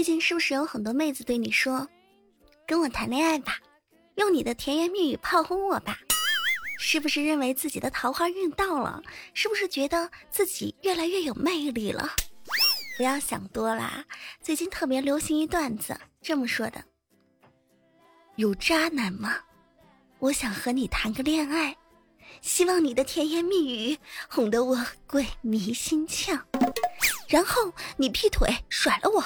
最近是不是有很多妹子对你说：“跟我谈恋爱吧，用你的甜言蜜语炮轰我吧？”是不是认为自己的桃花运到了？是不是觉得自己越来越有魅力了？不要想多啦！最近特别流行一段子，这么说的：有渣男吗？我想和你谈个恋爱，希望你的甜言蜜语哄得我鬼迷心窍，然后你劈腿甩了我，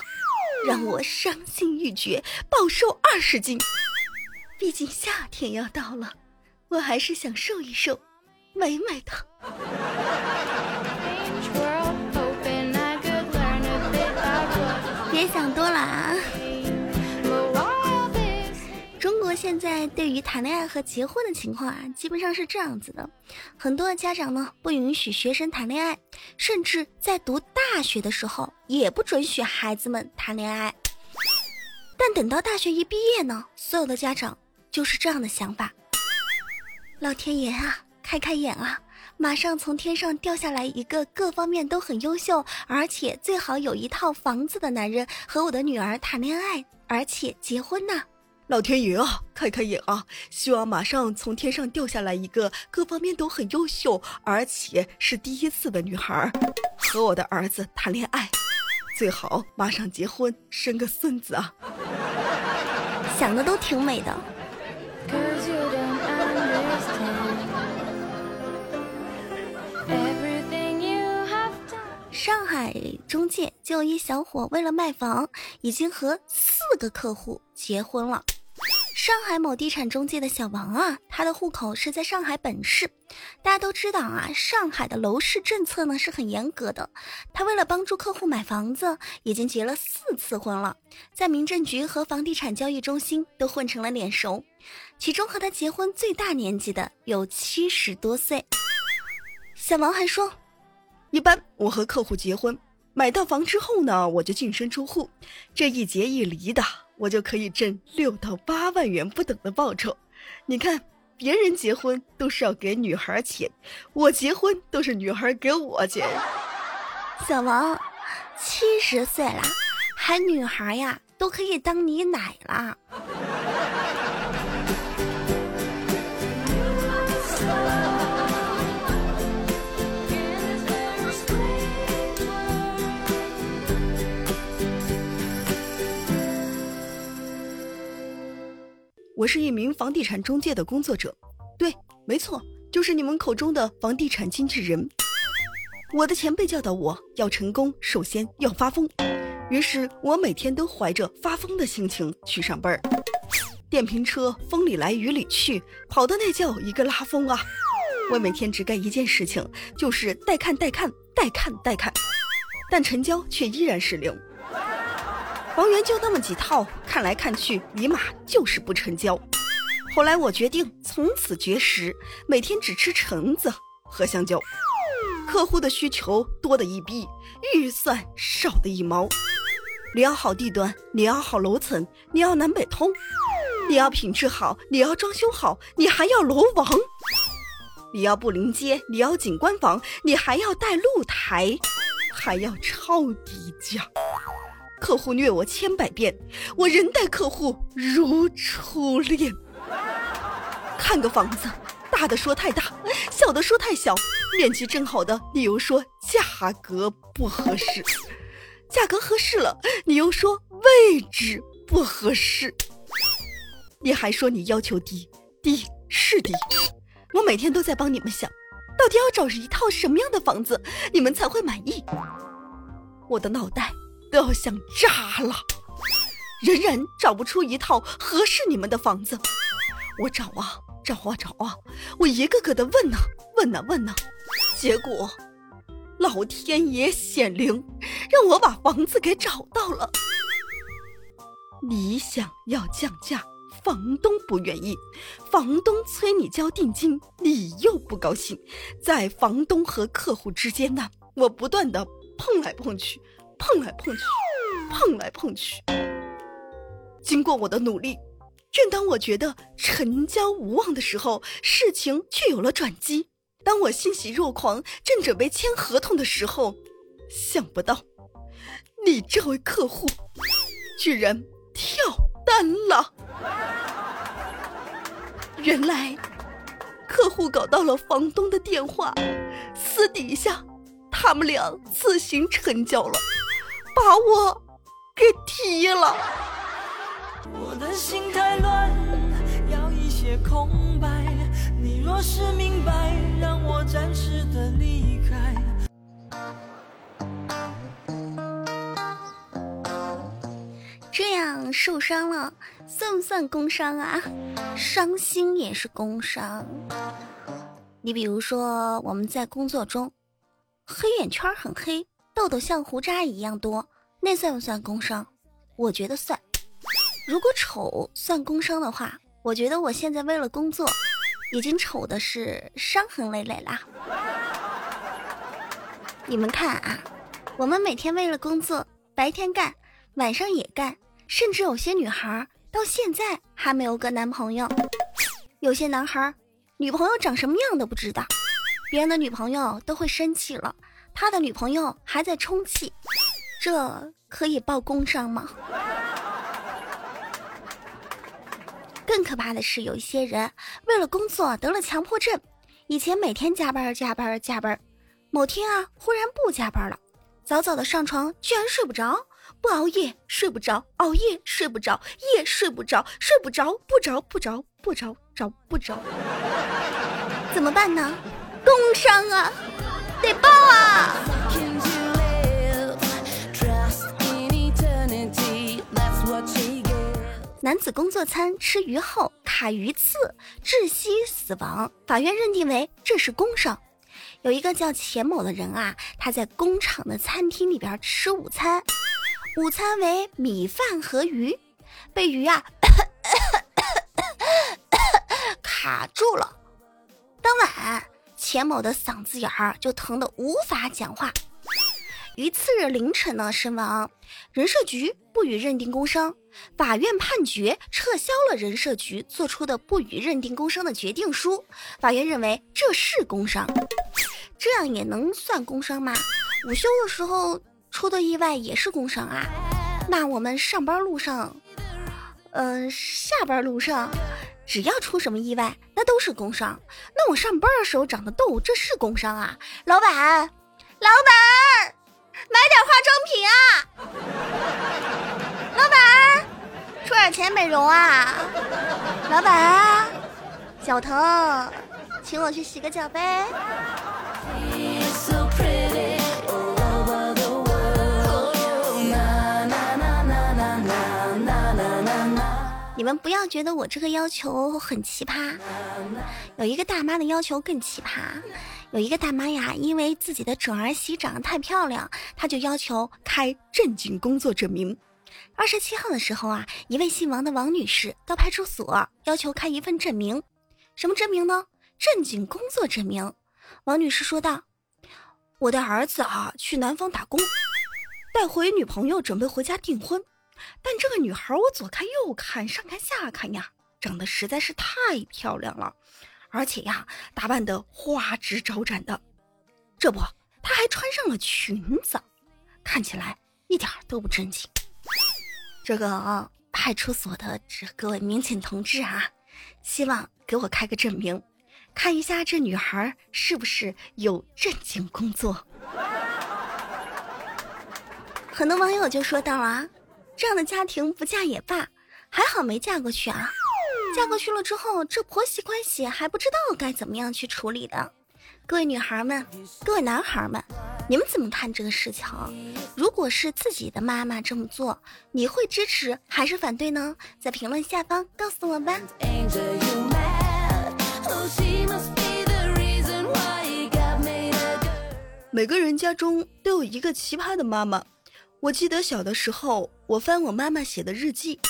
让我伤心欲绝，暴瘦二十斤。毕竟夏天要到了，我还是想瘦一瘦，美美的。别想多了啊！现在对于谈恋爱和结婚的情况啊，基本上是这样子的：很多的家长呢不允许学生谈恋爱，甚至在读大学的时候也不准许孩子们谈恋爱。但等到大学一毕业呢，所有的家长就是这样的想法：老天爷啊，开开眼啊！马上从天上掉下来一个各方面都很优秀，而且最好有一套房子的男人和我的女儿谈恋爱，而且结婚呢！老天爷啊，开开眼啊！希望马上从天上掉下来一个各方面都很优秀，而且是第一次的女孩，和我的儿子谈恋爱，最好马上结婚生个孙子啊！想的都挺美的。上海中介就有一小伙为了卖房，已经和四个客户结婚了。上海某地产中介的小王啊，他的户口是在上海本市。大家都知道啊，上海的楼市政策呢是很严格的。他为了帮助客户买房子，已经结了四次婚了，在民政局和房地产交易中心都混成了脸熟。其中和他结婚最大年纪的有七十多岁。小王还说。一般我和客户结婚，买到房之后呢，我就净身出户，这一结一离的，我就可以挣六到八万元不等的报酬。你看，别人结婚都是要给女孩钱，我结婚都是女孩给我钱。小王，七十岁了，还女孩呀，都可以当你奶了。我是一名房地产中介的工作者，对，没错，就是你们口中的房地产经纪人。我的前辈教导我要成功，首先要发疯，于是我每天都怀着发疯的心情去上班儿。电瓶车风里来雨里去，跑的那叫一个拉风啊！我每天只干一件事情，就是带看带看带看带看，但成交却依然是零。房源就那么几套，看来看去，尼玛就是不成交。后来我决定从此绝食，每天只吃橙子和香蕉。客户的需求多的一逼，预算少的一毛。你要好地段，你要好楼层，你要南北通，你要品质好，你要装修好，你还要楼王。你要不临街，你要景观房，你还要带露台，还要超低价。客户虐我千百遍，我仍待客户如初恋。看个房子，大的说太大，小的说太小，面积正好的你又说价格不合适，价格合适了你又说位置不合适，你还说你要求低，低是低，我每天都在帮你们想，到底要找一套什么样的房子你们才会满意？我的脑袋。都要想炸了，仍然找不出一套合适你们的房子。我找啊找啊找啊，我一个个的问呐问呐问呐，结果老天爷显灵，让我把房子给找到了。你想要降价，房东不愿意，房东催你交定金，你又不高兴，在房东和客户之间呢，我不断的碰来碰去。碰来碰去，碰来碰去。经过我的努力，正当我觉得成交无望的时候，事情却有了转机。当我欣喜若狂，正准备签合同的时候，想不到，你这位客户居然跳单了。原来，客户搞到了房东的电话，私底下他们俩自行成交了，把我给踢了。我的心太乱，要一些空白。你若是明白，让我暂时的离开。这样受伤了，算不算工伤啊？伤心也是工伤。你比如说，我们在工作中，黑眼圈很黑，痘痘像胡渣一样多，那算不算工伤？我觉得算。如果丑算工伤的话，我觉得我现在为了工作，已经丑的是伤痕累累啦。你们看啊，我们每天为了工作，白天干，晚上也干。甚至有些女孩到现在还没有个男朋友，有些男孩女朋友长什么样都不知道，别人的女朋友都会生气了，他的女朋友还在充气，这可以报工伤吗？更可怕的是，有一些人为了工作得了强迫症，以前每天加班加班加班，某天啊忽然不加班了，早早的上床居然睡不着。不熬夜睡不着，熬夜睡不着，夜睡不着，睡不着，不着不着不着着不着，怎么办呢？工伤啊，得报啊！男子工作餐吃鱼后卡鱼刺窒息死亡，法院认定为这是工伤。有一个叫钱某的人啊，他在工厂的餐厅里边吃午餐。午餐为米饭和鱼，被鱼啊 卡住了。当晚，钱某的嗓子眼儿就疼得无法讲话。于次日凌晨呢身亡。人社局不予认定工伤，法院判决撤销了人社局做出的不予认定工伤的决定书。法院认为这是工伤，这样也能算工伤吗？午休的时候。出的意外也是工伤啊，那我们上班路上，嗯，下班路上，只要出什么意外，那都是工伤。那我上班的时候长的痘，这是工伤啊？老板，老板，买点化妆品啊！老板，出点钱美容啊！老板，脚疼，请我去洗个脚呗。不要觉得我这个要求很奇葩，有一个大妈的要求更奇葩。有一个大妈呀，因为自己的准儿媳长得太漂亮，她就要求开正经工作证明。二十七号的时候啊，一位姓王的王女士到派出所要求开一份证明，什么证明呢？正经工作证明。王女士说道：“我的儿子啊，去南方打工，带回女朋友，准备回家订婚。”但这个女孩，我左看右看，上看下看呀，长得实在是太漂亮了，而且呀，打扮的花枝招展的。这不，她还穿上了裙子，看起来一点都不正经。这个派出所的这各位民警同志啊，希望给我开个证明，看一下这女孩是不是有正经工作。很多网友就说到啊。这样的家庭不嫁也罢，还好没嫁过去啊！嫁过去了之后，这婆媳关系还不知道该怎么样去处理的。各位女孩们，各位男孩们，你们怎么看这个事情？如果是自己的妈妈这么做，你会支持还是反对呢？在评论下方告诉我吧。每个人家中都有一个奇葩的妈妈。我记得小的时候，我翻我妈妈写的日记，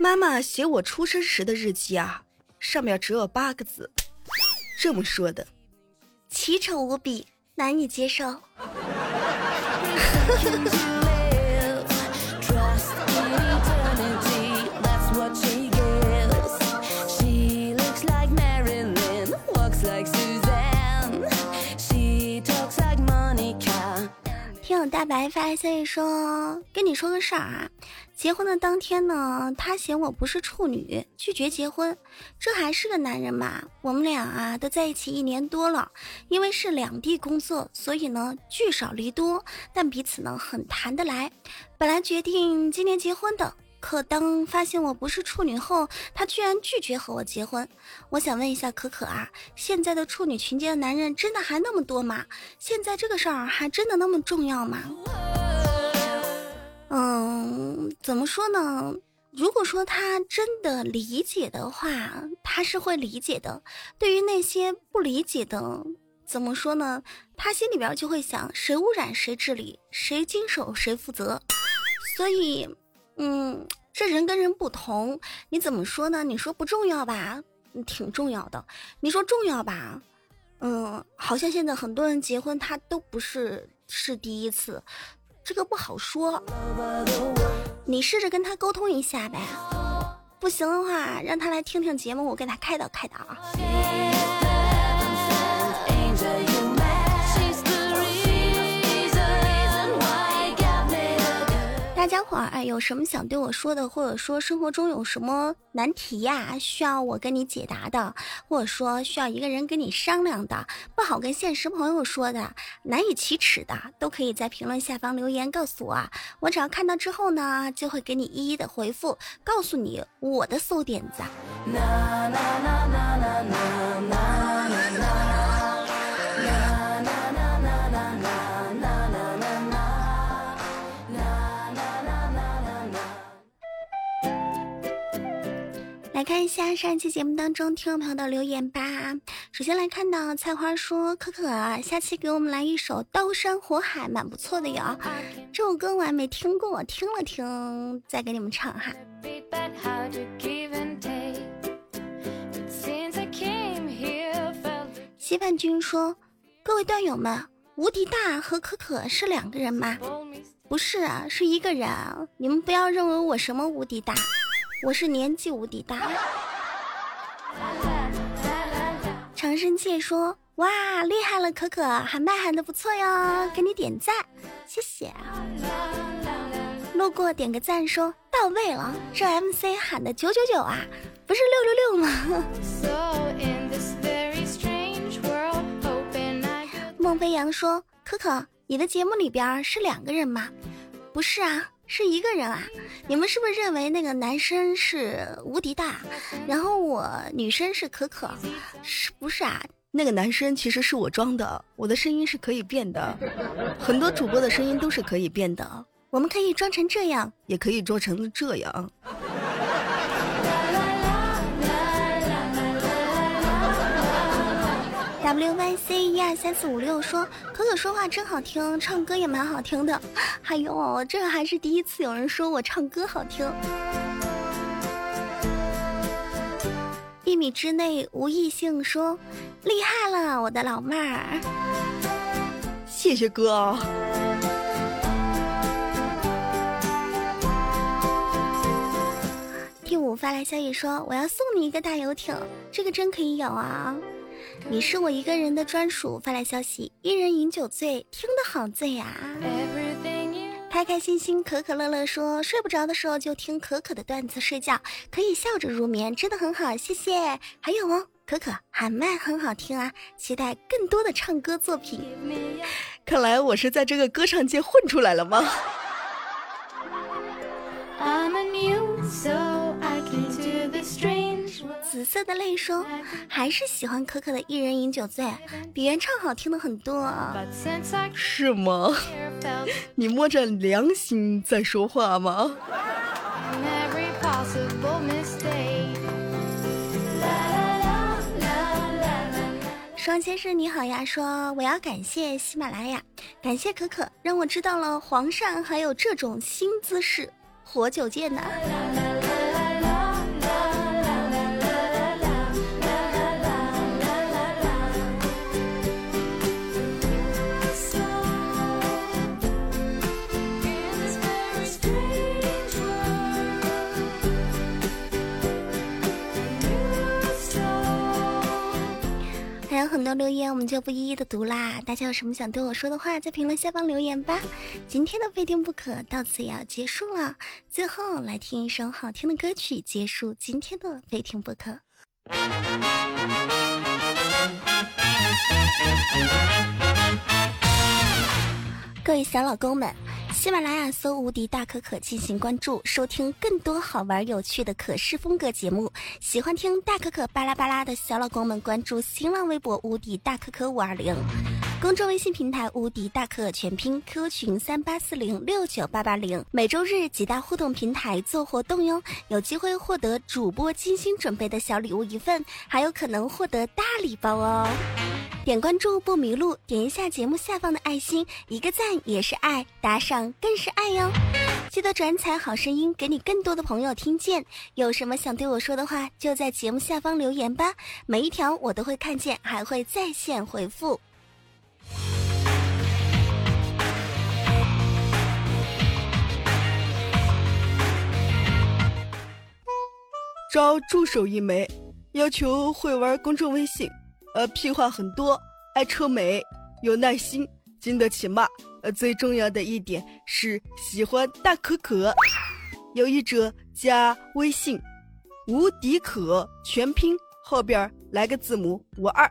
妈妈写我出生时的日记啊，上面只有八个字，这么说的：奇丑无比，难以接受。大白发消息说：“跟你说个事儿啊，结婚的当天呢，他嫌我不是处女，拒绝结婚。这还是个男人嘛？我们俩啊都在一起一年多了，因为是两地工作，所以呢聚少离多，但彼此呢很谈得来。本来决定今年结婚的。可当发现我不是处女后，他居然拒绝和我结婚。我想问一下可可啊，现在的处女群间的男人真的还那么多吗？现在这个事儿还真的那么重要吗？嗯，怎么说呢？如果说他真的理解的话，他是会理解的。对于那些不理解的，怎么说呢？他心里边就会想，谁污染谁治理，谁经手谁负责。所以。嗯，这人跟人不同，你怎么说呢？你说不重要吧，挺重要的；你说重要吧，嗯，好像现在很多人结婚他都不是是第一次，这个不好说。你试着跟他沟通一下呗，不行的话让他来听听节目，我给他开导开导啊。大家伙儿，哎，有什么想对我说的，或者说生活中有什么难题呀，需要我跟你解答的，或者说需要一个人跟你商量的，不好跟现实朋友说的，难以启齿的，都可以在评论下方留言告诉我，我只要看到之后呢，就会给你一一的回复，告诉你我的馊点子。看一下上一期节目当中听众朋友的留言吧。首先来看到菜花说：“可可啊，下期给我们来一首《刀山火海》，蛮不错的哟。这首歌我还没听过，听了听再给你们唱哈。”稀饭君说：“各位段友们，无敌大和可可是两个人吗？不是啊，是一个人。你们不要认为我什么无敌大。”我是年纪无敌大。长生界说：“哇，厉害了，可可喊麦喊的不错哟，给你点赞，谢谢。”路过点个赞说：“到位了，这 MC 喊的九九九啊，不是六六六吗？”孟飞扬说：“可可，你的节目里边是两个人吗？不是啊。”是一个人啊！你们是不是认为那个男生是无敌大，然后我女生是可可？是不是啊？那个男生其实是我装的，我的声音是可以变的，很多主播的声音都是可以变的，我们可以装成这样，也可以装成这样。W Y C 一二三四五六说：“可可说话真好听，唱歌也蛮好听的。哎呦，这还是第一次有人说我唱歌好听。”一米之内无异性说：“厉害了，我的老妹儿。”谢谢哥。第五发来消息说：“我要送你一个大游艇，这个真可以有啊。”你是我一个人的专属。发来消息，一人饮酒醉，听得好醉呀！开开心心，可可乐乐说，睡不着的时候就听可可的段子睡觉，可以笑着入眠，真的很好，谢谢。还有哦，可可喊麦很好听啊，期待更多的唱歌作品。看来我是在这个歌唱界混出来了吗？紫色的泪说：“还是喜欢可可的《一人饮酒醉》，比原唱好听的很多。”是吗？你摸着良心在说话吗？双先生你好呀，说我要感谢喜马拉雅，感谢可可，让我知道了皇上还有这种新姿势，活久见呢。留言我们就不一一的读啦。大家有什么想对我说的话，在评论下方留言吧。今天的非听不可到此也要结束了，最后来听一首好听的歌曲结束今天的非听不可。各位小老公们。喜马拉雅搜“无敌大可可”进行关注，收听更多好玩有趣的可视风格节目。喜欢听大可可巴拉巴拉的小老公们，关注新浪微博“无敌大可可五二零”，公众微信平台“无敌大可可全拼 ”，Q 群三八四零六九八八零。每周日几大互动平台做活动哟，有机会获得主播精心准备的小礼物一份，还有可能获得大礼包哦。点关注不迷路，点一下节目下方的爱心，一个赞也是爱，打赏更是爱哟。记得转采好声音，给你更多的朋友听见。有什么想对我说的话，就在节目下方留言吧，每一条我都会看见，还会在线回复。招助手一枚，要求会玩公众微信。呃，屁话很多，爱臭美，有耐心，经得起骂。呃，最重要的一点是喜欢大可可。有意者加微信，无敌可全拼后边来个字母五二。